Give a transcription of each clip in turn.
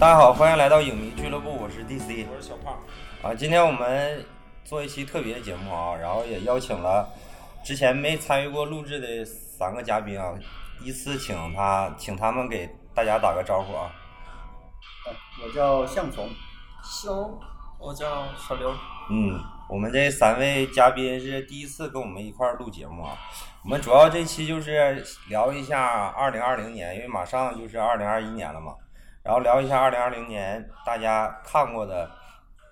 大家好，欢迎来到影迷俱乐部，我是 DC 我是小胖。啊。今天我们做一期特别节目啊，然后也邀请了之前没参与过录制的三个嘉宾啊，依次请他，请他们给大家打个招呼啊。我叫向从，熊，我叫小刘。嗯，我们这三位嘉宾是第一次跟我们一块儿录节目啊。我们主要这期就是聊一下二零二零年，因为马上就是二零二一年了嘛。然后聊一下二零二零年大家看过的，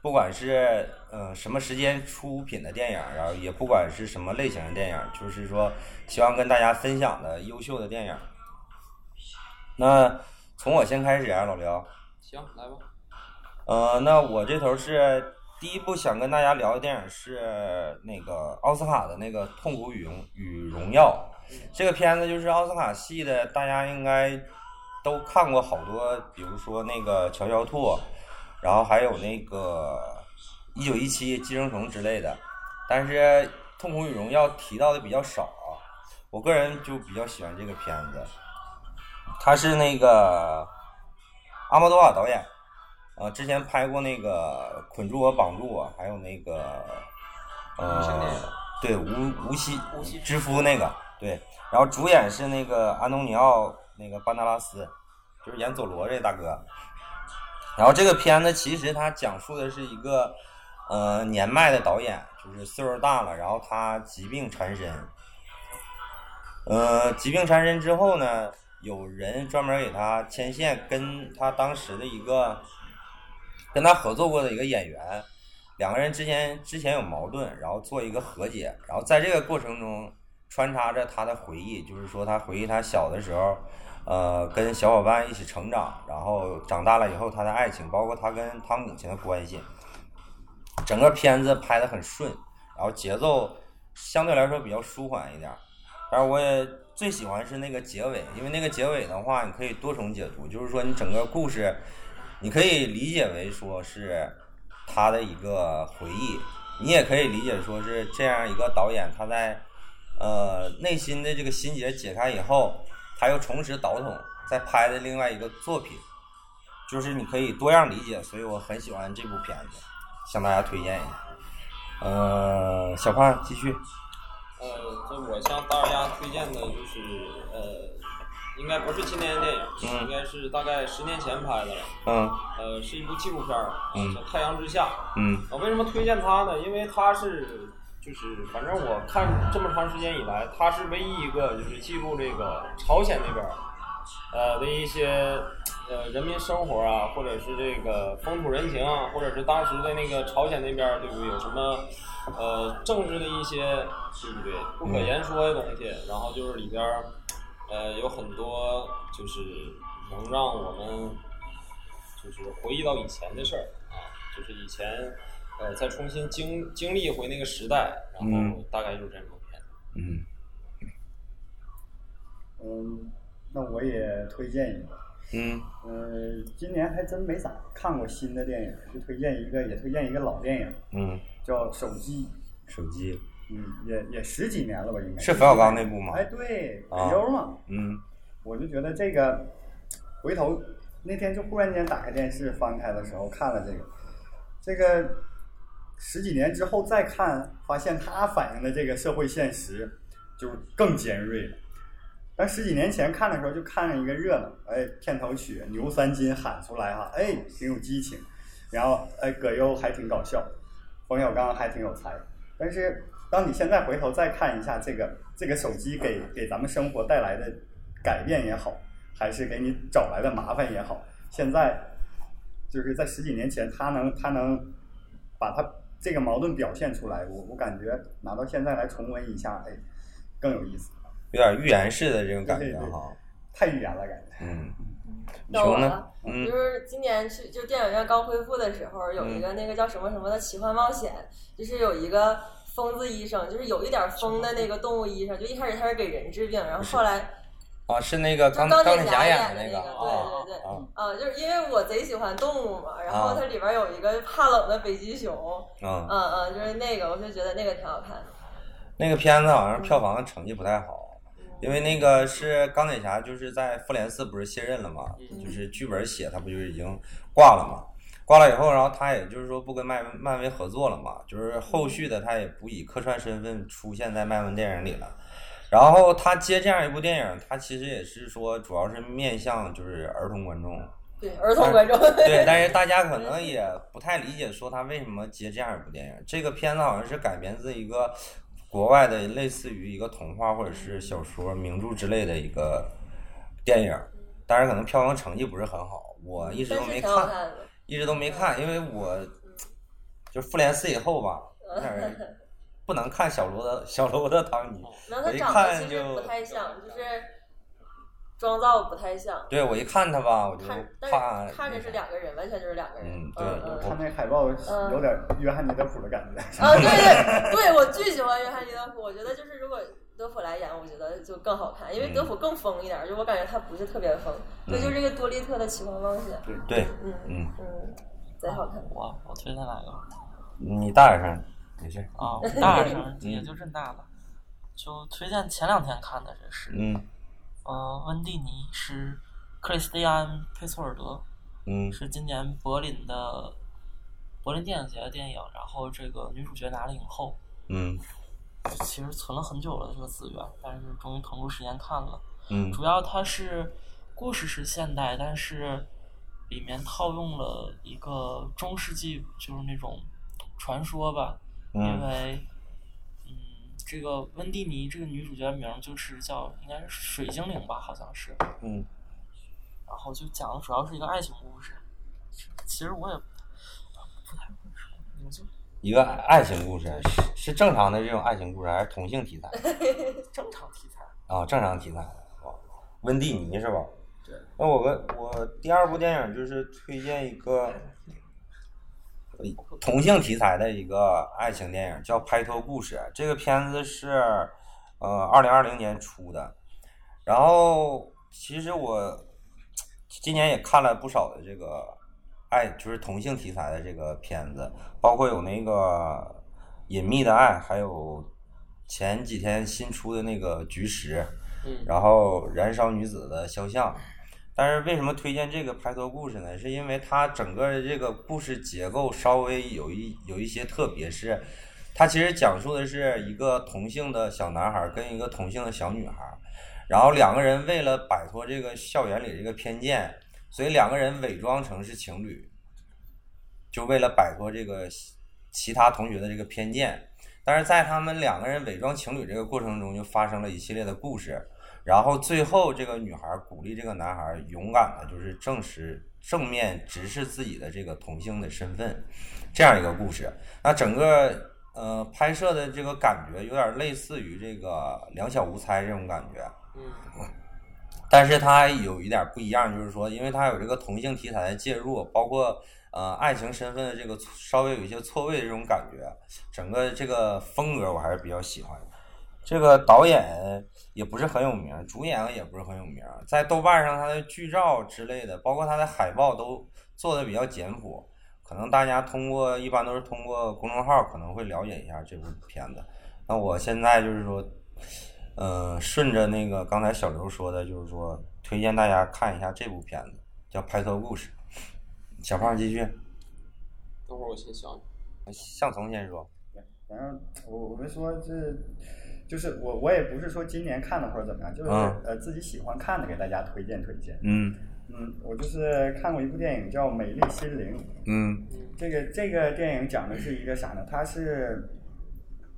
不管是呃什么时间出品的电影，然后也不管是什么类型的电影，就是说希望跟大家分享的优秀的电影。那从我先开始啊，老刘。行，来吧。呃，那我这头是第一部想跟大家聊的电影是那个奥斯卡的那个《痛苦与荣与荣耀》。这个片子就是奥斯卡系的，大家应该都看过好多，比如说那个《乔乔兔》，然后还有那个《一九一七》《寄生虫》之类的。但是《痛苦与荣耀》提到的比较少，我个人就比较喜欢这个片子。他是那个阿莫多瓦导演。呃，之前拍过那个《捆住我，绑住我》，还有那个呃，对无无锡之夫那个，对，然后主演是那个安东尼奥那个班达拉斯，就是演佐罗这大哥。然后这个片子其实它讲述的是一个呃年迈的导演，就是岁数大了，然后他疾病缠身。呃，疾病缠身之后呢，有人专门给他牵线，跟他当时的一个。跟他合作过的一个演员，两个人之间之前有矛盾，然后做一个和解，然后在这个过程中穿插着他的回忆，就是说他回忆他小的时候，呃，跟小伙伴一起成长，然后长大了以后他的爱情，包括他跟他母亲的关系，整个片子拍的很顺，然后节奏相对来说比较舒缓一点，但是我也最喜欢是那个结尾，因为那个结尾的话，你可以多重解读，就是说你整个故事。你可以理解为说是他的一个回忆，你也可以理解说是这样一个导演他在呃内心的这个心结解开以后，他又重拾倒腾，再拍的另外一个作品，就是你可以多样理解，所以我很喜欢这部片子，向大家推荐一下。呃，小胖继续。呃，这我向大家推荐的就是呃。应该不是今年的电影，应该是大概十年前拍的了。嗯。呃，是一部纪录片儿，叫《太阳之下》。嗯。我为什么推荐它呢？因为它是，就是反正我看这么长时间以来，他是唯一一个就是记录这个朝鲜那边儿，呃的一些呃人民生活啊，或者是这个风土人情啊，或者是当时的那个朝鲜那边儿对不对？有什么呃政治的一些对不对不可言说的东西，然后就是里边儿。呃，有很多就是能让我们就是回忆到以前的事儿啊，就是以前呃再重新经经历回那个时代，然后大概就是这部片。嗯。嗯，那我也推荐一个。嗯。呃，今年还真没咋看过新的电影，就推荐一个，也推荐一个老电影。嗯。叫手机。手机。嗯，也也十几年了吧，应该是冯小刚那部吗？哎，对，葛优嘛。嗯，我就觉得这个，回头那天就忽然间打开电视翻开的时候看了这个，这个十几年之后再看，发现他反映的这个社会现实就更尖锐了。但十几年前看的时候就看了一个热闹，哎，片头曲牛三金喊出来哈，哎，挺有激情，然后哎，葛优还挺搞笑，冯小刚还挺有才，但是。当你现在回头再看一下这个这个手机给给咱们生活带来的改变也好，还是给你找来的麻烦也好，现在就是在十几年前，他能他能把他这个矛盾表现出来，我我感觉拿到现在来重温一下，哎，更有意思。有点预言式的这种感觉哈，太预言了感觉。嗯。到我了，就是今年去就电影院刚恢复的时候，有一个那个叫什么什么的奇幻冒险，就是有一个。疯子医生就是有一点疯的那个动物医生，就一开始他是给人治病，然后后来啊是那个钢钢铁侠演的那个，对对对，啊就是因为我贼喜欢动物嘛，然后它里边有一个怕冷的北极熊，嗯嗯就是那个，我就觉得那个挺好看的。那个片子好像票房成绩不太好，因为那个是钢铁侠，就是在复联四不是卸任了嘛，嗯就是剧本写他不就已经挂了嘛，挂了以后，然后他也就是说不跟漫漫威合作了嘛，就是后续的他也不以客串身份出现在漫威电影里了。然后他接这样一部电影，他其实也是说主要是面向就是儿童观众，对儿童观众，对，但是大家可能也不太理解，说他为什么接这样一部电影。这个片子好像是改编自一个国外的类似于一个童话或者是小说、名著之类的一个电影，但是可能票房成绩不是很好，我一直都没看，看。一直都没看，因为我就复联四以后吧，有点儿不能看小罗的 小罗的唐尼，然后他我一长得其实看就不太像，就是妆造不太像。对我一看他吧，我就看，看着是两个人，完全就是两个人。嗯对嗯看那海报有点约翰尼德普的感觉。啊，对对对，我巨喜欢约翰尼德普，我觉得就是如果德普来演，我觉得就更好看，因为德普更疯一点，就我感觉他不是特别疯，对，就是这个多利特的奇幻冒险，对，嗯嗯，嗯，贼好看。我我推荐哪个？你大点声，没事，啊，我大点声，也就这么大吧。就推荐前两天看的，这是，嗯呃，温蒂尼是克里斯蒂安·佩索尔德，嗯是今年柏林的柏林电影节的电影，然后这个女主角拿了影后，嗯其实存了很久了这个资源，但是终于腾出时间看了。嗯主要它是故事是现代，但是里面套用了一个中世纪，就是那种传说吧。因嗯为，嗯，这个温蒂尼这个女主角名儿就是叫应该是水精灵吧，好像是。嗯然后就讲的主要是一个爱情故事。其实我也不太会说，我就一个爱情故事，是是正常的这种爱情故事，还是同性题材 正常题材。啊？正常题材啊，温蒂尼是吧？对。那我个我第二部电影就是推荐一个呃同性题材的一个爱情电影，叫《拍拖故事》。这个片子是呃二零二零年出的，然后其实我今年也看了不少的这个爱，就是同性题材的这个片子，包括有那个《隐秘的爱》，还有前几天新出的那个《菊石》，嗯然后《燃烧女子的肖像》。但是为什么推荐这个拍拖故事呢？是因为它整个的这个故事结构稍微有一有一些特别，是它其实讲述的是一个同性的小男孩跟一个同性的小女孩，然后两个人为了摆脱这个校园里这个偏见，所以两个人伪装成是情侣，就为了摆脱这个其其他同学的这个偏见。但是在他们两个人伪装情侣这个过程中，就发生了一系列的故事。然后最后，这个女孩鼓励这个男孩勇敢的，就是正视正面直视自己的这个同性的身份，这样一个故事。那整个呃拍摄的这个感觉有点类似于这个《两小无猜》这种感觉，嗯但是它有一点不一样，就是说，因为它有这个同性题材的介入，包括呃爱情身份的这个稍微有一些错位的这种感觉，整个这个风格我还是比较喜欢的。这个导演也不是很有名，主演也不是很有名，在豆瓣上他的剧照之类的，包括他的海报都做的比较简朴，可能大家通过一般都是通过公众号可能会了解一下这部片子。那我现在就是说，呃，顺着那个刚才小刘说的，就是说推荐大家看一下这部片子，叫《拍拖故事》。小胖继续，等会儿我先想想。向从先说。对，反正我我们说这，就是我我也不是说今年看的或者怎么样，就是、嗯呃自己喜欢看的给大家推荐推荐。嗯嗯，我就是看过一部电影叫《美丽心灵》，嗯这个这个电影讲的是一个啥呢？它是，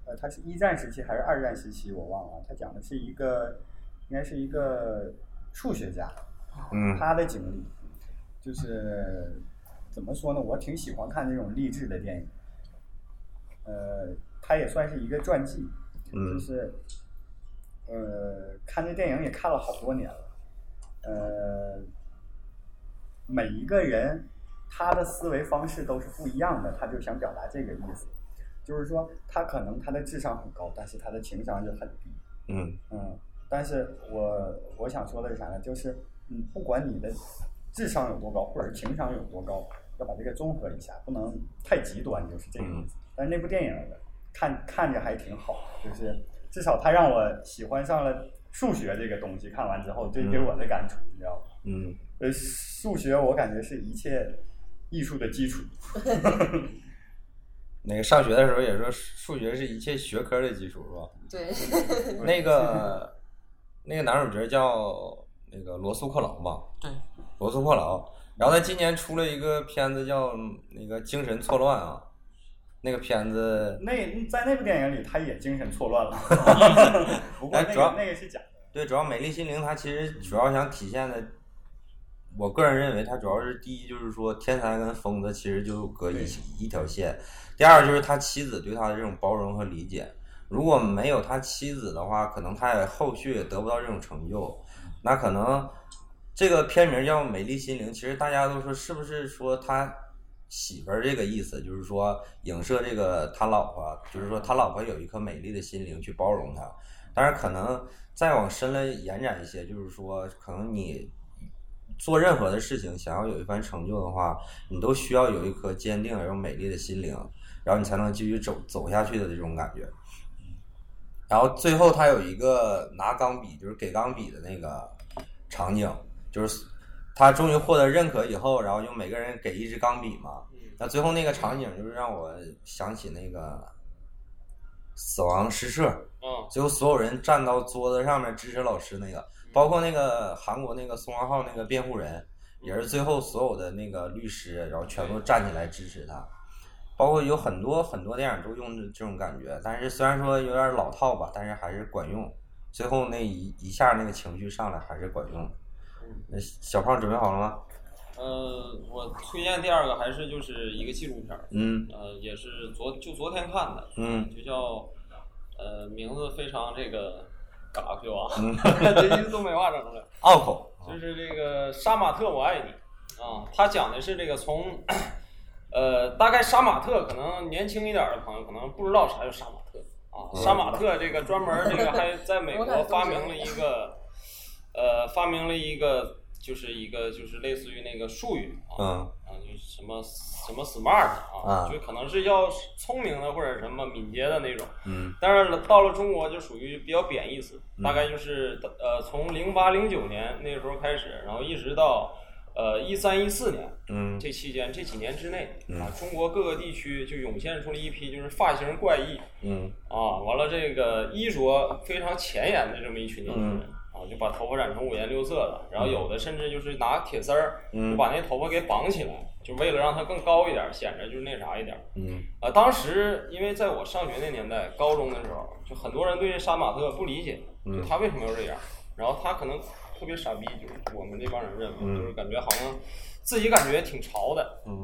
呃，它是一战时期还是二战时期我忘了。它讲的是一个，应该是一个数学家，嗯他的经历，就是怎么说呢？我挺喜欢看这种励志的电影。呃，它也算是一个传记，嗯就是，呃，看这电影也看了好多年了，呃，每一个人他的思维方式都是不一样的，他就想表达这个意思，就是说他可能他的智商很高，但是他的情商就很低，嗯嗯，但是我我想说的是啥呢？就是嗯，不管你的智商有多高，或者是情商有多高，要把这个综合一下，不能太极端，就是这个意思。但是那部电影看看着还挺好，就是至少他让我喜欢上了数学这个东西看完之后，对给我的感触，你知道吗？嗯，呃，数学我感觉是一切艺术的基础。那个上学的时候也说数学是一切学科的基础，是吧？对。那个 那个男主角叫那个罗素·克劳吧？对，罗素·克劳。然后他今年出了一个片子叫那个《精神错乱》啊，那个片子。那在那部电影里，他也精神错乱了。不过那个那个是假的。对，主要《美丽心灵》它其实主要想体现的，我个人认为它主要是第一就是说天才跟疯子其实就隔一一条线。第二就是他妻子对他的这种包容和理解，如果没有他妻子的话，可能他也后续也得不到这种成就。那可能这个片名叫《美丽心灵》，其实大家都说是不是说他媳妇儿这个意思，就是说影射这个他老婆，就是说他老婆有一颗美丽的心灵去包容他。但是可能再往深了延展一些，就是说可能你做任何的事情，想要有一番成就的话，你都需要有一颗坚定而又美丽的心灵。然后你才能继续走走下去的这种感觉。然后最后他有一个拿钢笔，就是给钢笔的那个场景，就是他终于获得认可以后，然后就每个人给一支钢笔嘛。那最后那个场景就是让我想起那个死亡诗社。嗯。最后所有人站到桌子上面支持老师那个，包括那个韩国那个宋康昊那个辩护人，也是最后所有的那个律师，然后全部站起来支持他。包括有很多很多电影都用这种感觉，但是虽然说有点老套吧，但是还是管用。最后那一一下那个情绪上来还是管用。那小胖准备好了吗？呃，我推荐第二个还是就是一个纪录片儿。嗯。呃，也是昨就昨天看的。嗯。就叫呃名字非常这个嘎去啊，嗯。这是东北话整出来。拗口。就是这个杀马特我爱你啊，他讲的是这个从。呃，大概杀马特可能年轻一点的朋友可能不知道啥叫杀马特啊。杀马特这个专门这个还在美国发明了一个，呃，发明了一个就是一个就是类似于那个术语啊，啊，就什么什么 smart 啊，就可能是要聪明的或者什么敏捷的那种。嗯。但是到了中国就属于比较贬义词，大概就是呃从零八零九年那个时候开始，然后一直到。呃，一三一四年，嗯，这期间这几年之内，啊，中国各个地区就涌现出了一批就是发型怪异，嗯，啊，完了这个衣着非常前沿的这么一群年轻人，啊，就把头发染成五颜六色的，然后有的甚至就是拿铁丝儿，就把那头发给绑起来，就为了让它更高一点，显得就是那啥一点，嗯，啊，当时因为在我上学那年代，高中的时候，就很多人对杀马特不理解，就他为什么要这样，然后他可能。特别傻逼，就是我们这帮人认为，就是感觉好像自己感觉挺潮的，嗯，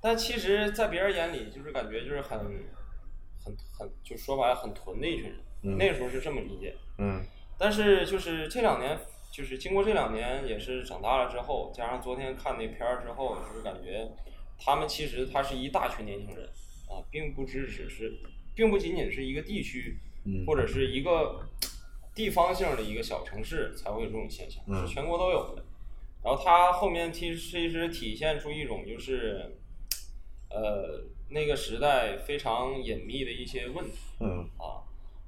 但其实，在别人眼里，就是感觉就是很很很，就说白了很囤的一群人。那个时候是这么理解，嗯。但是就是这两年，就是经过这两年，也是长大了之后，加上昨天看那片儿之后，就是感觉他们其实他是一大群年轻人啊，并不只只是，并不仅仅是一个地区，或者是一个。地方性的一个小城市才会有这种现象，是全国都有的。然后他后面其实其实体现出一种就是，呃，那个时代非常隐秘的一些问题。嗯。啊，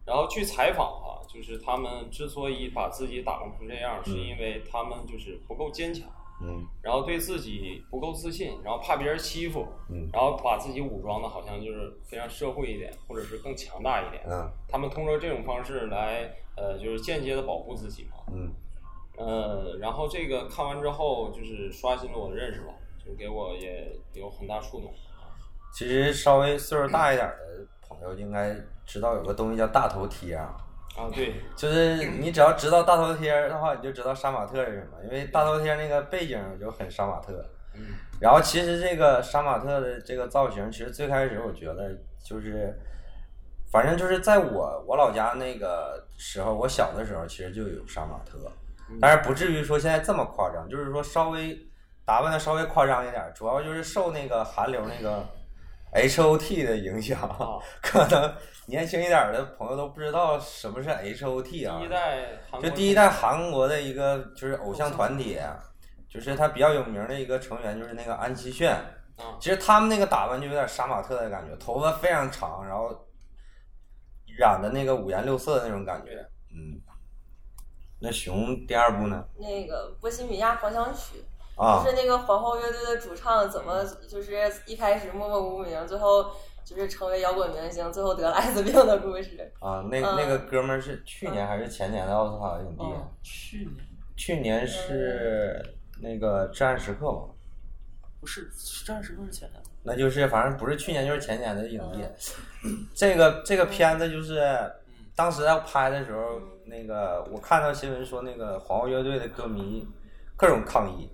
然后去采访啊，就是他们之所以把自己打扮成这样，是因为他们就是不够坚强。嗯。然后对自己不够自信，然后怕别人欺负。嗯。然后把自己武装的好像就是非常社会一点，或者是更强大一点。嗯。他们通过这种方式来。呃，就是间接的保护自己嘛。嗯。呃，然后这个看完之后，就是刷新了我的认识吧，就给我也有很大触动。其实稍微岁数大一点的朋友应该知道有个东西叫大头贴啊。啊，对。就是你只要知道大头贴的话，你就知道杀马特是什么，因为大头贴那个背景就很杀马特。嗯。然后其实这个杀马特的这个造型，其实最开始我觉得就是。反正就是在我我老家那个时候，我小的时候其实就有杀马特，但是不至于说现在这么夸张，就是说稍微打扮的稍微夸张一点，主要就是受那个韩流那个 H O T 的影响，可能年轻一点的朋友都不知道什么是 H O T 啊，第一代就第一代韩国的一个就是偶像团体，就是他比较有名的一个成员就是那个安七炫，其实他们那个打扮就有点杀马特的感觉，头发非常长，然后。染的那个五颜六色的那种感觉，嗯，那熊第二部呢？那个《波西米亚狂想曲》，啊就是那个皇后乐队的主唱怎么就是一开始默默无名，最后就是成为摇滚明星，最后得了艾滋病的故事。啊，那嗯那个哥们儿是去年还是前年的奥斯卡影帝？嗯，去年去年是那个《至暗时刻》吧？不是至暗时刻是前年，那就是反正不是去年就是前年的影帝。这个这个片子就是当时在拍的时候，那个我看到新闻说那个皇后乐队的歌迷各种抗议，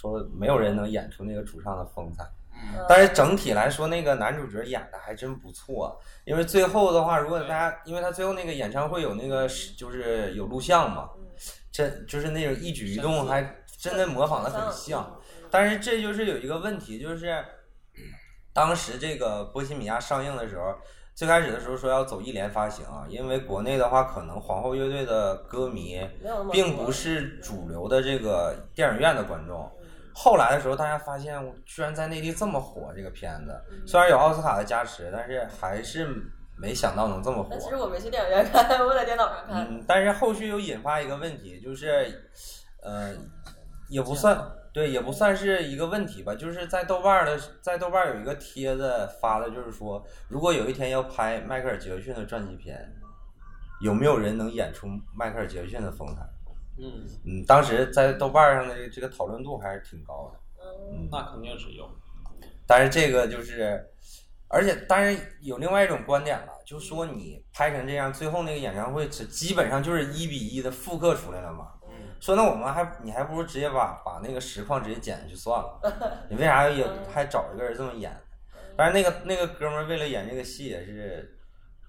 说没有人能演出那个主唱的风采。嗯但是整体来说，那个男主角演的还真不错。因为最后的话，如果大家，因为他最后那个演唱会有那个就是有录像嘛，这就是那种一举一动还真的模仿的很像。但是这就是有一个问题，就是 当时这个《波西米亚》上映的时候，最开始的时候说要走一连发行啊，因为国内的话，可能皇后乐队的歌迷并不是主流的这个电影院的观众。后来的时候，大家发现居然在内地这么火，这个片子虽然有奥斯卡的加持，但是还是没想到能这么火但。其实我没去电影院看，我在电脑上看。嗯，但是后续又引发一个问题，就是，呃，也不算对，也不算是一个问题吧，就是在豆瓣的，在豆瓣有一个帖子发的，就是说，如果有一天要拍迈克尔·杰克逊的传记片，有没有人能演出迈克尔·杰克逊的风采？嗯，嗯，当时在豆瓣上的这个讨论度还是挺高的。嗯，那肯定是有。但是这个就是，而且当然有另外一种观点了，就说你拍成这样，最后那个演唱会只基本上就是一比一的复刻出来了嘛。说那我们还你还不如直接把把那个实况直接剪下去算了，你为啥也还找一个人这么演？但是那个那个哥们儿为了演这个戏也是，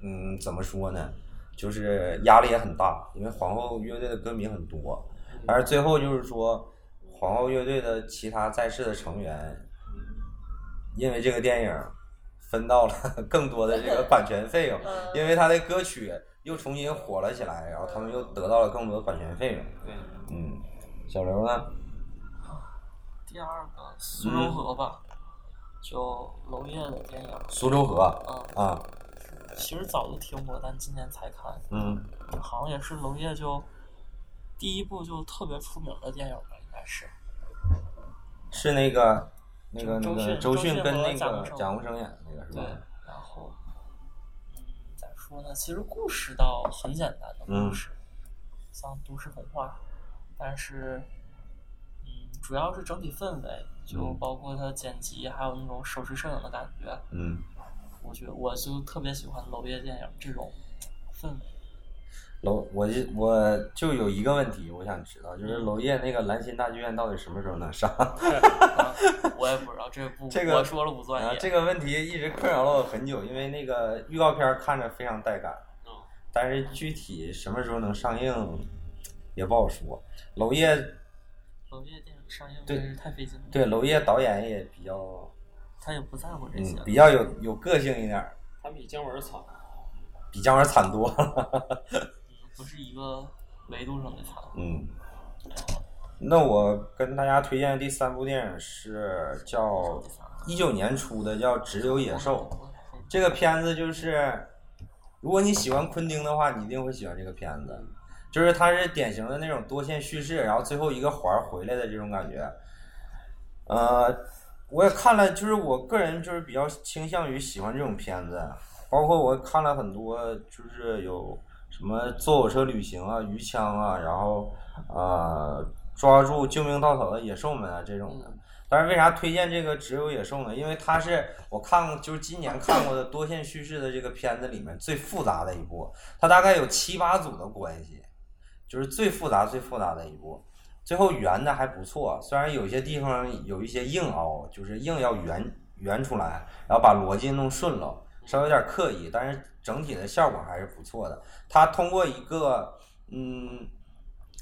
嗯，怎么说呢？就是压力也很大，因为皇后乐队的歌迷很多，但是最后就是说，皇后乐队的其他在世的成员，因为这个电影分到了 更多的这个版权费用，因为他的歌曲又重新火了起来，然后他们又得到了更多的版权费用。对，嗯，小刘呢？第二个苏州河吧，就娄烨的电影，苏州河嗯，啊，其实早就听过，但今年才看，嗯好像也是娄烨就第一部就特别出名的电影吧，应该是。是那个那个那周个迅周迅跟那个贾宏声演的那个是吧对？，然后，嗯，咋说呢？其实故事倒很简单的嗯故事，像都市童话，但是，嗯，主要是整体氛围，就嗯包括它剪辑，还有那种手持摄影的感觉，嗯，我觉得我就特别喜欢娄烨电影这种氛围。娄我就我就有一个问题，我想知道，就是娄烨那个兰心大剧院到底什么时候能上？啊 我也不知道这部，这个我说了不算。啊这个问题一直困扰了我很久，因为那个预告片看着非常带感，嗯但是具体什么时候能上映也不好说。娄烨娄烨电影上映对太费劲了，对娄烨导演也比较他也不在乎这些嗯。比较有有个性一点儿，他比姜文惨。比姜文惨多了。不是一个维度上的惨。嗯，那我跟大家推荐的第三部电影是叫一九年出的，叫《只有野兽》。这个片子就是，如果你喜欢昆汀的话，你一定会喜欢这个片子。就是它是典型的那种多线叙事，然后最后一个环回来的这种感觉。呃，我也看了，就是我个人就是比较倾向于喜欢这种片子，包括我看了很多，就是有什么坐火车旅行啊、鱼枪啊，然后呃抓住救命稻草的野兽们啊这种的。但是为啥推荐这个《只有野兽》呢？因为它是我看过，就是今年看过的多线叙事的这个片子里面最复杂的一部，它大概有七八组的关系，就是最复杂、最复杂的一部。最后圆的还不错，虽然有些地方有一些硬凹，就是硬要圆圆出来，然后把逻辑弄顺了，稍微有点刻意，但是整体的效果还是不错的。它通过一个嗯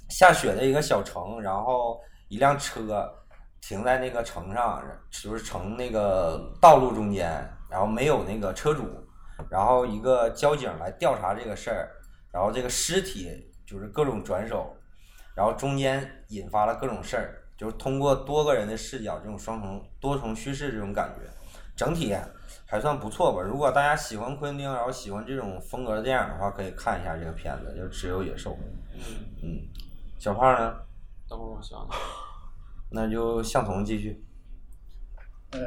下雪的一个小城，然后一辆车停在那个城上，就是城那个道路中间，然后没有那个车主，然后一个交警来调查这个事儿，然后这个尸体就是各种转手。然后中间引发了各种事儿，就是通过多个人的视角，这种双重多重叙事这种感觉，整体还算不错吧。如果大家喜欢昆汀，然后喜欢这种风格的电影的话，可以看一下这个片子，就《只有野兽》。嗯，嗯，小胖呢？等会儿我想想。那就向彤继续。呃，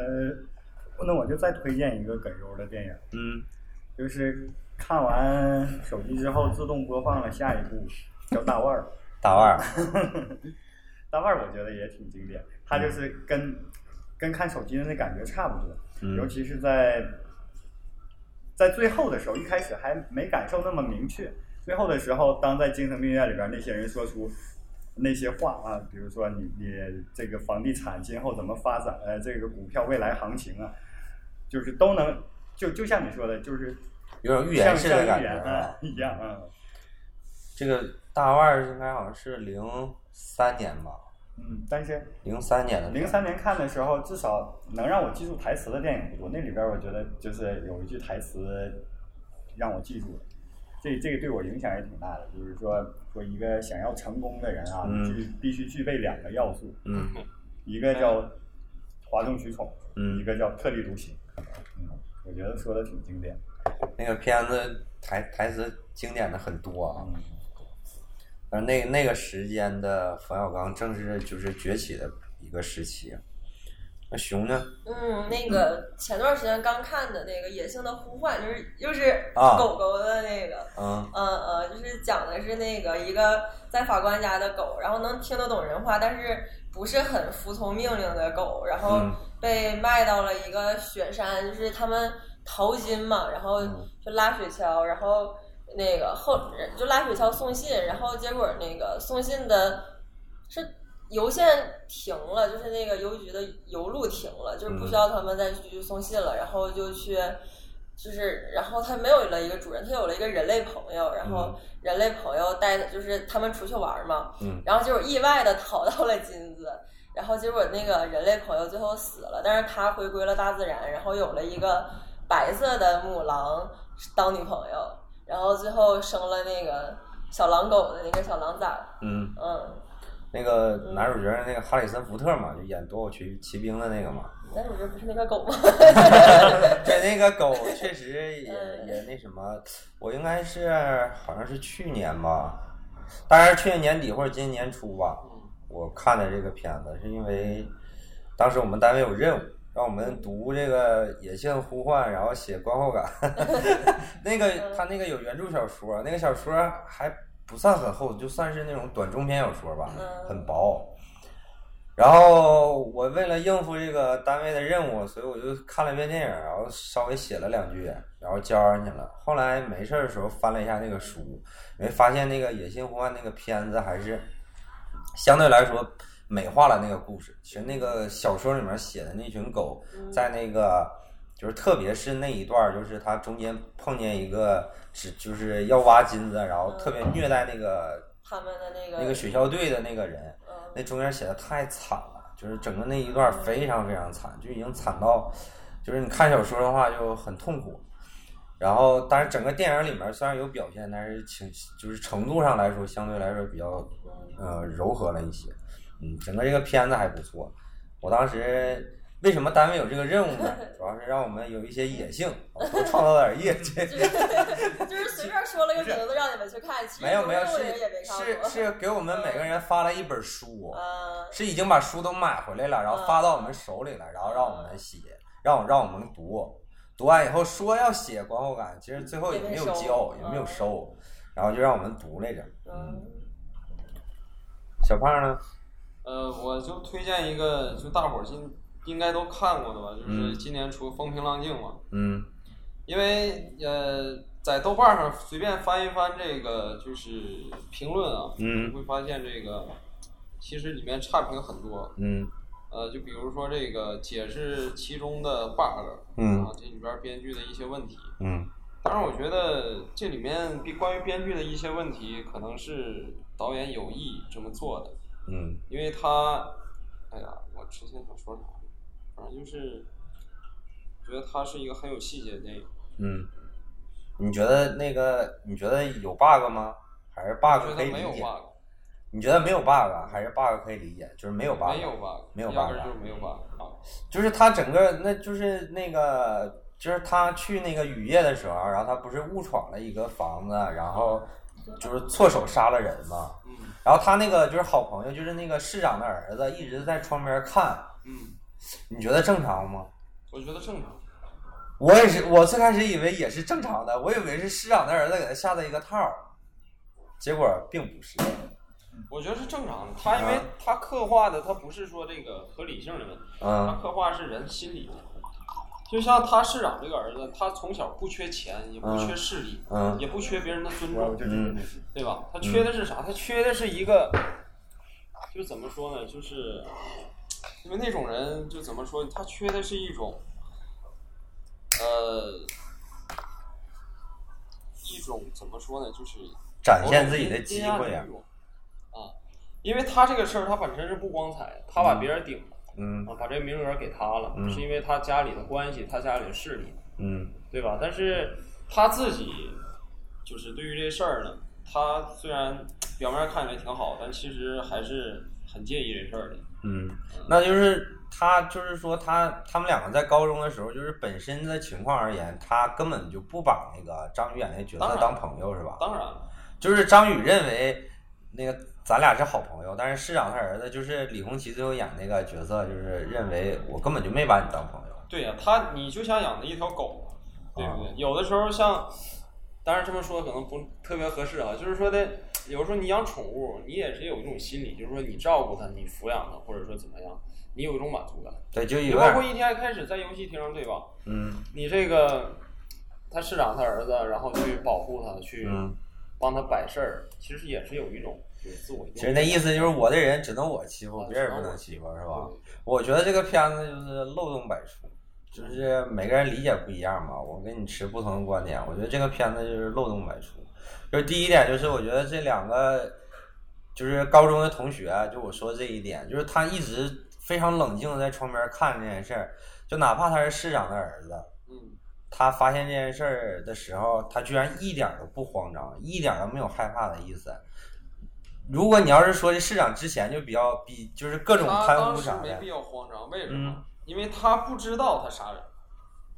那我就再推荐一个葛优的电影，嗯，就是看完手机之后自动播放了下一部，叫《大腕儿》。大腕儿。大腕儿我觉得也挺经典，他就是跟跟看手机的那感觉差不多，嗯尤其是在在最后的时候，一开始还没感受那么明确，最后的时候，当在精神病院里边那些人说出那些话啊，比如说你你这个房地产今后怎么发展，呃，这个股票未来行情啊，就是都能就就像你说的，就是有种预言式的像感觉啊预言啊。一样啊。这个大腕儿应该好像是零三年吧，嗯，但是零三年的。零三年看的时候，至少能让我记住台词的电影不多。那里边儿我觉得就是有一句台词让我记住了，这这个对我影响也挺大的。就是说说一个想要成功的人啊，具必须具备两个要素，嗯一个叫哗众取宠，嗯一个叫特立独行。嗯，我觉得说的挺经典。那个片子台台词经典的很多啊。嗯，而那那个时间的冯小刚正是就是崛起的一个时期。那熊呢？嗯，那个前段时间刚看的那个《野性的呼唤》，就是又是啊狗狗的那个，嗯嗯嗯，就是讲的是那个一个在法官家的狗，然后能听得懂人话，但是不是很服从命令的狗，然后嗯被卖到了一个雪山，就是他们淘金嘛，然后嗯就拉雪橇，然后那个后就拉雪橇送信，然后结果那个送信的是邮线停了，就是那个邮局的邮路停了，就是不需要他们再去送信了，然后就去。就是，然后他没有了一个主人，他有了一个人类朋友，然后人类朋友带他，就是他们出去玩嘛，嗯然后结果意外的淘到了金子，然后结果那个人类朋友最后死了，但是他回归了大自然，然后有了一个白色的母狼当女朋友，然后最后生了那个小狼狗的那个小狼崽儿，嗯，嗯，那个男主角那个哈里森福特嘛，就演夺我去骑兵的那个嘛。男主角不是那个狗吗？对，那个狗确实也 嗯也那什么，我应该是好像是去年吧，大概是去年年底或者今年年初吧，我看的这个片子，是因为当时我们单位有任务，让我们读这个《野性呼唤》，然后写观后感。那个他那个有原著小说，那个小说还不算很厚，就算是那种短中篇小说吧，嗯很薄。然后我为了应付这个单位的任务，所以我就看了一遍电影，然后稍微写了两句，然后交上去了。后来没事儿的时候翻了一下那个书，你会发现那个《野性呼唤》那个片子还是相对来说美化了那个故事。其实那个小说里面写的那群狗，在那个就是特别是那一段，就是它中间碰见一个只就是要挖金子，然后特别虐待那个他们的那个那个雪橇队的那个人。嗯那中间写的太惨了，就是整个那一段非常非常惨，就已经惨到，就是你看小说的话就很痛苦。然后，但是整个电影里面虽然有表现，但是情就是程度上来说，相对来说比较呃柔和了一些。嗯，整个这个片子还不错。我当时为什么单位有这个任务呢？主要是让我们有一些野性，多创造点业绩。就是随便说了个名字让你们去看，没有没有，是。是是给我们每个人发了一本书。嗯，是已经把书都买回来了，然后发到我们手里了，然后让我们写，让我让我们读，读完以后说要写观后感，其实最后也没有交，也没有收，然后就让我们读来着。嗯，小胖呢？呃，我就推荐一个，就大伙儿今应该都看过的吧，就是嗯今年出《风平浪静》嘛。嗯因为呃，在豆瓣上随便翻一翻这个就是评论啊，嗯你会发现这个其实里面差评很多。嗯呃，就比如说这个解释其中的 bug，嗯啊，这里边编剧的一些问题。嗯当然，我觉得这里面比关于编剧的一些问题，可能是导演有意这么做的，嗯因为他，哎呀，我之前想说啥呢？反正就是，觉得他是一个很有细节的电影。嗯，你觉得那个你觉得有 bug 吗？还是 bug 可以理得没有解？bug，你觉得没有 bug 还是 bug 可以理解？就是没有 bug，没有 bug，没有 bug 就是没有 bug 啊。就是他整个，那就是那个，就是他去那个雨夜的时候，然后他不是误闯了一个房子，然后就是错手杀了人嘛。嗯然后他那个就是好朋友，就是那个市长的儿子，一直在窗边看。嗯，你觉得正常吗？我觉得正常。我也是，我最开始以为也是正常的，我以为是市长的儿子给他下的一个套儿，结果并不是。我觉得是正常的，他因为啊他刻画的他不是说这个合理性的问题，他嗯刻画是人心理的。就像他市长这个儿子，他从小不缺钱，也不缺势力，嗯也不缺别人的尊重。对吧？他缺的是啥？他缺的是一个，就怎么说呢？就是因为那种人，就怎么说？他缺的是一种，呃，一种怎么说呢？就是展现自己的机会啊啊。啊，因为他这个事儿，他本身是不光彩，他把别人顶了，嗯啊，把这个名额给他了，嗯是因为他家里的关系，他家里的势力，嗯对吧？但是他自己就是对于这事儿呢，他虽然表面看起来挺好，但其实还是很介意这事儿的。嗯，那就是他就是说他他们两个在高中的时候，就是本身的情况而言，他根本就不把那个张宇演那角色当朋友是吧？当然了，就是张宇认为那个咱俩是好朋友，但是市长他儿子就是李红旗最后演那个角色，就是认为我根本就没把你当朋友。对呀、他你就像养的一条狗，对不对？有的时候像，当然这么说可能不特别合适啊，就是说的，有时候你养宠物，你也是有一种心理，就是说你照顾它，你抚养它，或者说怎么样，你有一种满足感。对，就包括一天开始在游戏厅，对吧？嗯你这个他市长他儿子，然后去保护他，去嗯。帮他摆事儿，其实也是有一种就是自我。其实那意思就是我的人只能我欺负，啊别人不能欺负，是吧？我觉得这个片子就是漏洞百出，就是每个人理解不一样嘛。我跟你持不同的观点，我觉得这个片子就是漏洞百出。就是第一点，就是我觉得这两个就是高中的同学，就我说这一点，就是他一直非常冷静的在窗边看这件事儿，就哪怕他是市长的儿子，嗯，他发现这件事儿的时候，他居然一点都不慌张，一点儿都没有害怕的意思。如果你要是说这市长之前就比较比就是各种他贪污啥的，必要慌张，为什么？嗯因为他不知道他杀人，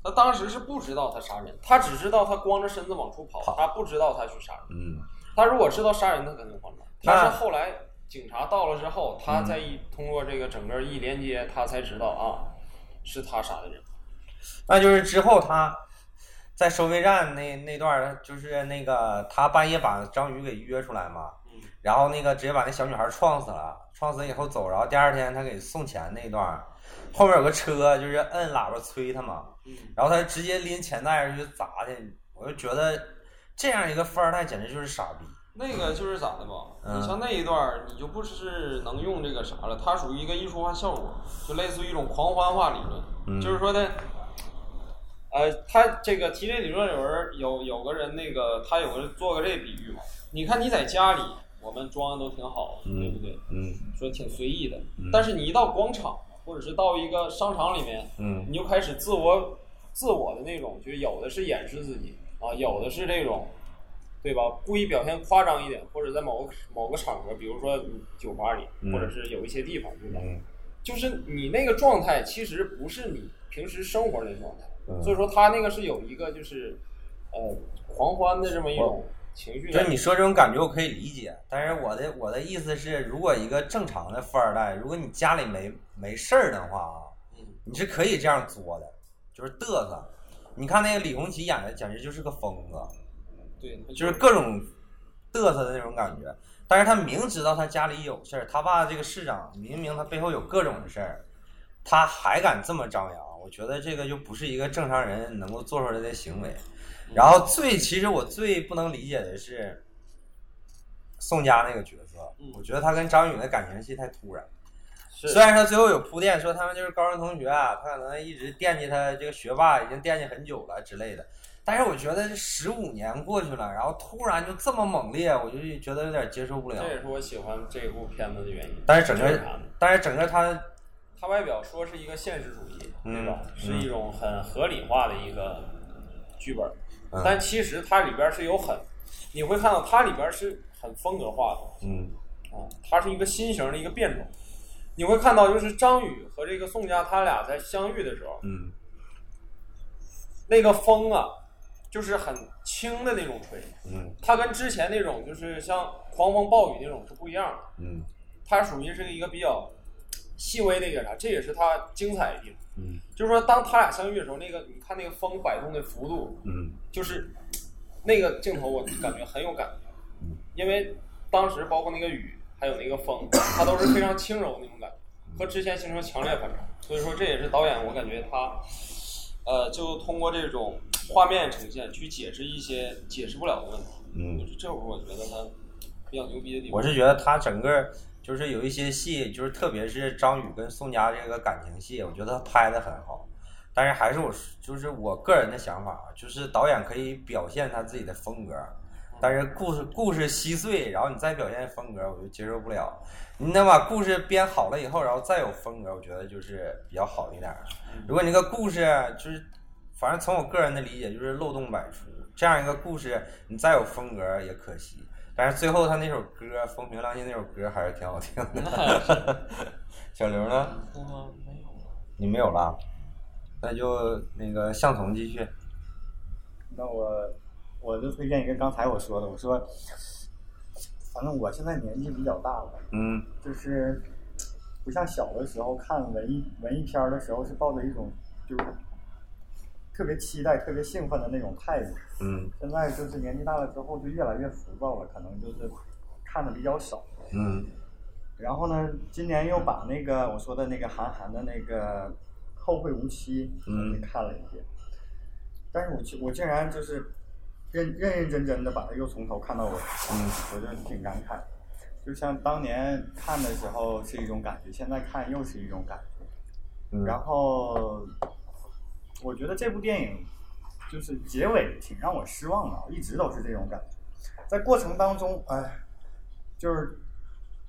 他当时是不知道他杀人，他只知道他光着身子往出跑，跑他不知道他去杀人。嗯他如果知道杀人，他肯定慌张。但是后来警察到了之后，他嗯再一通过这个整个一连接，他才知道啊，是他杀的人。那就是之后他在收费站那那段，就是那个他半夜把章鱼给约出来嘛，嗯然后那个直接把那小女孩撞死了，撞死以后走，然后第二天他给送钱那一段，后面有个车就是摁喇叭催他嘛，嗯，然后他直接拎钱袋儿就砸去，我就觉得这样一个富二代简直就是傻逼。那个就是咋的吧？嗯你像那一段儿，你就不是能用这个啥了，它属于一个艺术化效果，就类似于一种狂欢化理论，嗯就是说的。呃，他这个提这理论有人有有个人那个他有个做个这比喻嘛，你看你在家里我们装的都挺好的，对不对？嗯说挺随意的嗯，但是你一到广场或者是到一个商场里面，嗯你就开始自我自我的那种，就有的是掩饰自己啊，有的是这种，对吧？故意表现夸张一点，或者在某个某个场合，比如说你酒吧里，嗯或者是有一些地方，对吧？嗯就是你那个状态，其实不是你平时生活的状态，嗯所以说他那个是有一个就是呃狂欢的这么一种情绪。就是你说这种感觉我可以理解，但是我的我的意思是，如果一个正常的富二代，如果你家里没没事儿的话啊，嗯你是可以这样作的，就是嘚瑟。你看那个李红旗演的，简直就是个疯子，对，就是各种嘚瑟的那种感觉。但是他明知道他家里有事儿，他爸这个市长明明他背后有各种的事儿，他还敢这么张扬，我觉得这个就不是一个正常人能够做出来的行为。然后最其实我最不能理解的是宋佳那个角色嗯，我觉得他跟张宇的感情戏太突然。虽然说最后有铺垫，说他们就是高中同学啊，他可能一直惦记他这个学霸，已经惦记很久了之类的。但是我觉得这十五年过去了，然后突然就这么猛烈，我就觉得有点接受不了这。也是我喜欢这部片子的原因。但是整个但是整个他，它外表说是一个现实主义，对吧？嗯是一种很合理化的一个剧本，嗯。但其实它里边是有很，你会看到它里边是很风格化的嗯。啊，它是一个新型的一个变种，你会看到，就是张宇和这个宋佳他俩在相遇的时候，嗯那个风啊，就是很轻的那种吹，嗯。它跟之前那种就是像狂风暴雨那种是不一样的，嗯。它属于是一个比较细微的一个啥，这也是他精彩的地方。嗯就是说，当他俩相遇的时候，那个你看那个风摆动的幅度，嗯就是那个镜头，我感觉很有感觉，因为当时包括那个雨，还有那个风，它都是非常轻柔的那种感觉，和之前形成强烈反差。所以说，这也是导演我感觉他，呃，就通过这种画面呈现去解释一些解释不了的问题。嗯就是这会儿我觉得他比较牛逼的地方。我是觉得他整个就是有一些戏，就是特别是张宇跟宋佳这个感情戏，我觉得他拍的很好。但是还是我就是我个人的想法，啊就是导演可以表现他自己的风格，但是故事故事稀碎，然后你再表现风格，我就接受不了。你能把故事编好了以后，然后再有风格，我觉得就是比较好一点儿。如果你这个故事就是，反正从我个人的理解就是漏洞百出，这样一个故事你再有风格也可惜。但是最后他那首歌《风平浪静》那首歌还是挺好听的。小刘呢？我没有。你没有了？那就那个向从继续。那我我就推荐一个刚才我说的，我说，反正我现在年纪比较大了，嗯就是不像小的时候看文艺文艺片的时候是抱着一种就是特别期待、特别兴奋的那种态度。嗯现在就是年纪大了之后就越来越浮躁了，可能就是看的比较少。嗯然后呢，今年又把那个我说的那个韩寒的那个《后会无期》嗯给看了一遍，但是我竟我竟然就是认认认真真的把它又从头看到尾，嗯我就挺感慨。就像当年看的时候是一种感觉，现在看又是一种感觉。嗯。然后我觉得这部电影就是结尾挺让我失望的，一直都是这种感觉。在过程当中，哎，就是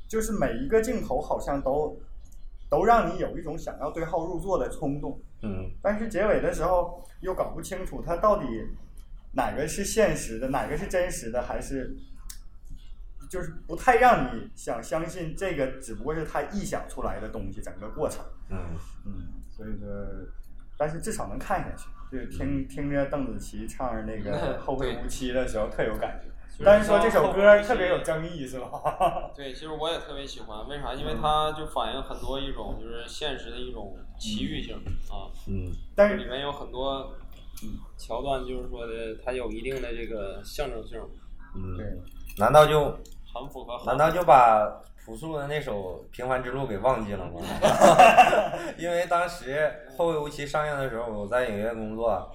就是每一个镜头好像都都让你有一种想要对号入座的冲动，嗯但是结尾的时候又搞不清楚它到底哪个是现实的，哪个是真实的，还是就是不太让你想相信这个只不过是他臆想出来的东西，整个过程。嗯嗯，所以说，但是至少能看下去。就是听听着邓紫棋唱着那个 《后会无期》的时候，特有感觉。但是说这首歌特别有争议，是吧？对，其实我也特别喜欢，为啥？因为它就反映很多一种就是现实的一种奇遇性啊。嗯但是里面有很多桥段，就是说的它有一定的这个象征性，嗯。对，难道就很符合。难道就把朴树的那首《平凡之路》给忘记了吗？因为当时《后会无期》上映的时候，我在影院工作，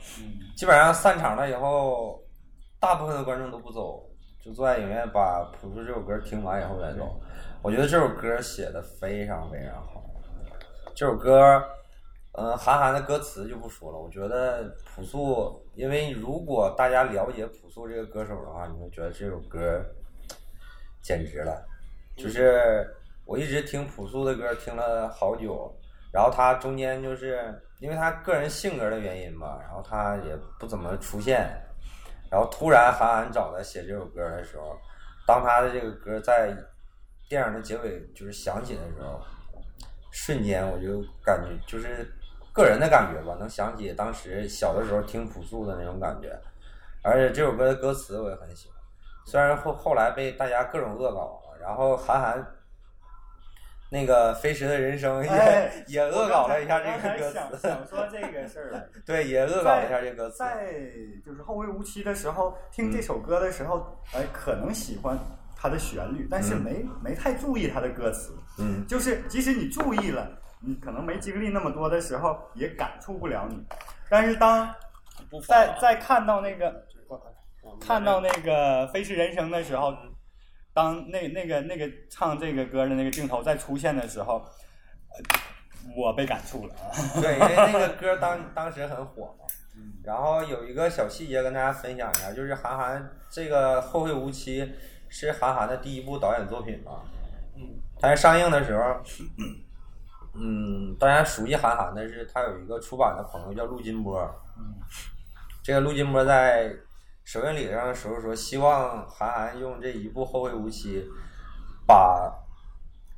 基本上散场了以后，大部分的观众都不走，就坐在影院把朴树这首歌听完以后再走。我觉得这首歌写的非常非常好。这首歌，嗯、韩寒的歌词就不说了。我觉得朴树，因为如果大家了解朴树这个歌手的话，你会觉得这首歌简直了。就是我一直听朴树的歌听了好久，然后他中间就是因为他个人性格的原因吧，然后他也不怎么出现，然后突然韩寒找他写这首歌的时候，当他的这个歌在电影的结尾就是响起的时候，瞬间我就感觉就是个人的感觉吧，能想起当时小的时候听朴树的那种感觉，而且这首歌的歌词我也很喜欢，虽然后后来被大家各种恶搞了，然后韩寒那个《飞驰的人生》也、哎也恶搞了一下这个歌想词，想说这个事儿了。对，也恶搞了一下这个歌词，在就是后会无期的时候，听这首歌的时候，哎，可能喜欢它的旋律，但是嗯没、没太注意它的歌词。嗯就是即使你注意了，你可能没经历那么多的时候，也感触不了你。但是当不在在看到那个嗯看到那个《飞驰人生》的时候，当那那个那个唱这个歌的那个镜头再出现的时候，呃我被感触了啊。对，因为那个歌当当时很火嘛。然后有一个小细节跟大家分享一下，就是韩寒这个《后会无期》是韩寒的第一部导演作品嘛。嗯。他在上映的时候，嗯，大家熟悉韩寒的是他有一个出版的朋友叫陆金波。嗯。这个陆金波在首映礼上的时候说，希望韩寒用这一部《后会无期》，把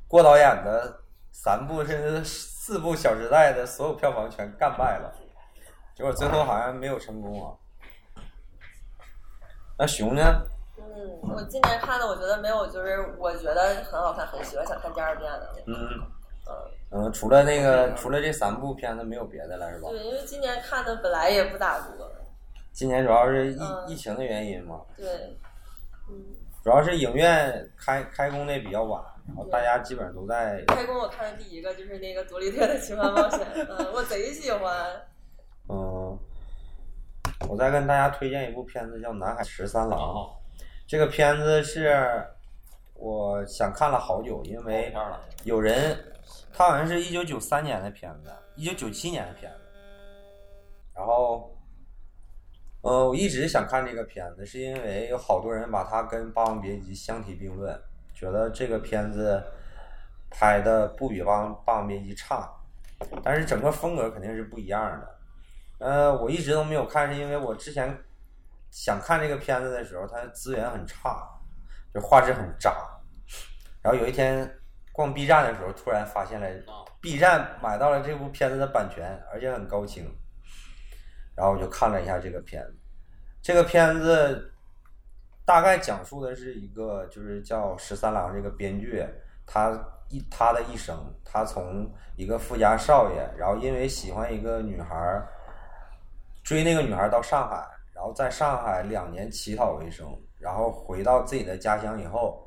郭导演的三部甚至四部《小时代》的所有票房全干败了，结果最后好像没有成功啊。那熊呢？嗯，我今年看的，我觉得没有，就是我觉得很好看，很喜欢，想看第二遍的。嗯。嗯，除了那个，除了这三部片子，没有别的了，是吧？对，因为今年看的本来也不咋多。今年主要是疫疫情的原因嘛。对。嗯。主要是影院开开工的比较晚，然后大家基本上都在。开工我看的第一个就是那个多利特的奇幻冒险，嗯，我贼喜欢。嗯。我再跟大家推荐一部片子，叫《南海十三郎》。这个片子是我想看了好久，因为有人。它好像是一九九三年的片子，一九九七年的片子。然后，呃，我一直想看这个片子，是因为有好多人把它跟《霸王别姬》相提并论，觉得这个片子拍的不比《霸霸王别姬》差，但是整个风格肯定是不一样的。呃，我一直都没有看，是因为我之前想看这个片子的时候，它资源很差，就画质很渣。然后有一天。逛 B 站的时候，突然发现了 B 站买到了这部片子的版权，而且很高清。然后我就看了一下这个片子。这个片子大概讲述的是一个，就是叫十三郎这个编剧，他一他的一生，他从一个富家少爷，然后因为喜欢一个女孩，追那个女孩到上海，然后在上海两年乞讨为生，然后回到自己的家乡以后。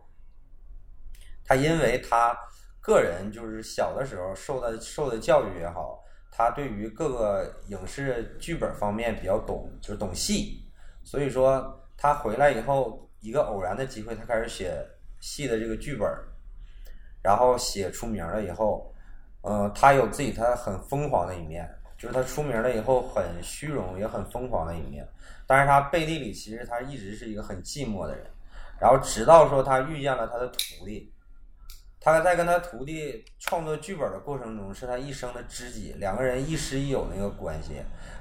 他因为他个人就是小的时候受的受的教育也好，他对于各个影视剧本方面比较懂，就是懂戏，所以说他回来以后一个偶然的机会，他开始写戏的这个剧本，然后写出名了以后，嗯，他有自己他很疯狂的一面，就是他出名了以后很虚荣也很疯狂的一面，但是他背地里其实他一直是一个很寂寞的人，然后直到说他遇见了他的徒弟。他在跟他徒弟创作剧本的过程中，是他一生的知己，两个人亦师亦友那个关系，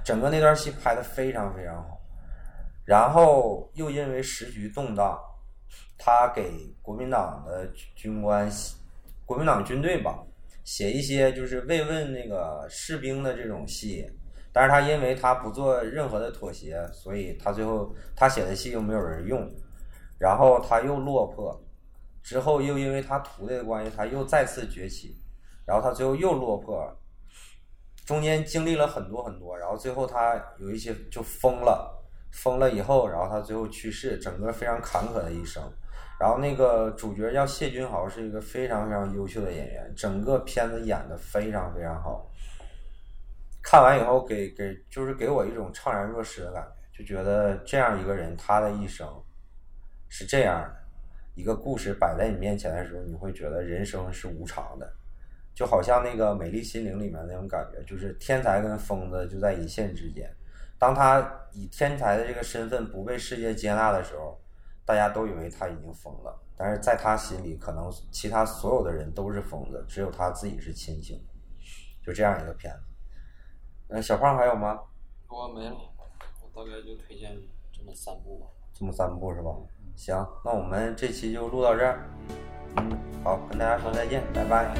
整个那段戏拍的非常非常好。然后又因为时局动荡，他给国民党的军官、国民党军队吧写一些就是慰问那个士兵的这种戏，但是他因为他不做任何的妥协，所以他最后他写的戏又没有人用，然后他又落魄。之后又因为他徒弟的关系，他又再次崛起，然后他最后又落魄，中间经历了很多很多，然后最后他有一些就疯了，疯了以后，然后他最后去世，整个非常坎坷的一生。然后那个主角叫谢君豪，是一个非常非常优秀的演员，整个片子演的非常非常好。看完以后，给给就是给我一种怅然若失的感觉，就觉得这样一个人，他的一生是这样的。一个故事摆在你面前的时候，你会觉得人生是无常的，就好像那个《美丽心灵》里面那种感觉，就是天才跟疯子就在一线之间。当他以天才的这个身份不被世界接纳的时候，大家都以为他已经疯了。但是在他心里，可能其他所有的人都是疯子，只有他自己是清醒。就这样一个片子。嗯，小胖还有吗？我没了，我大概就推荐这么三部吧。这么三部是吧？行，那我们这期就录到这儿。嗯，好，跟大家说再见，拜拜。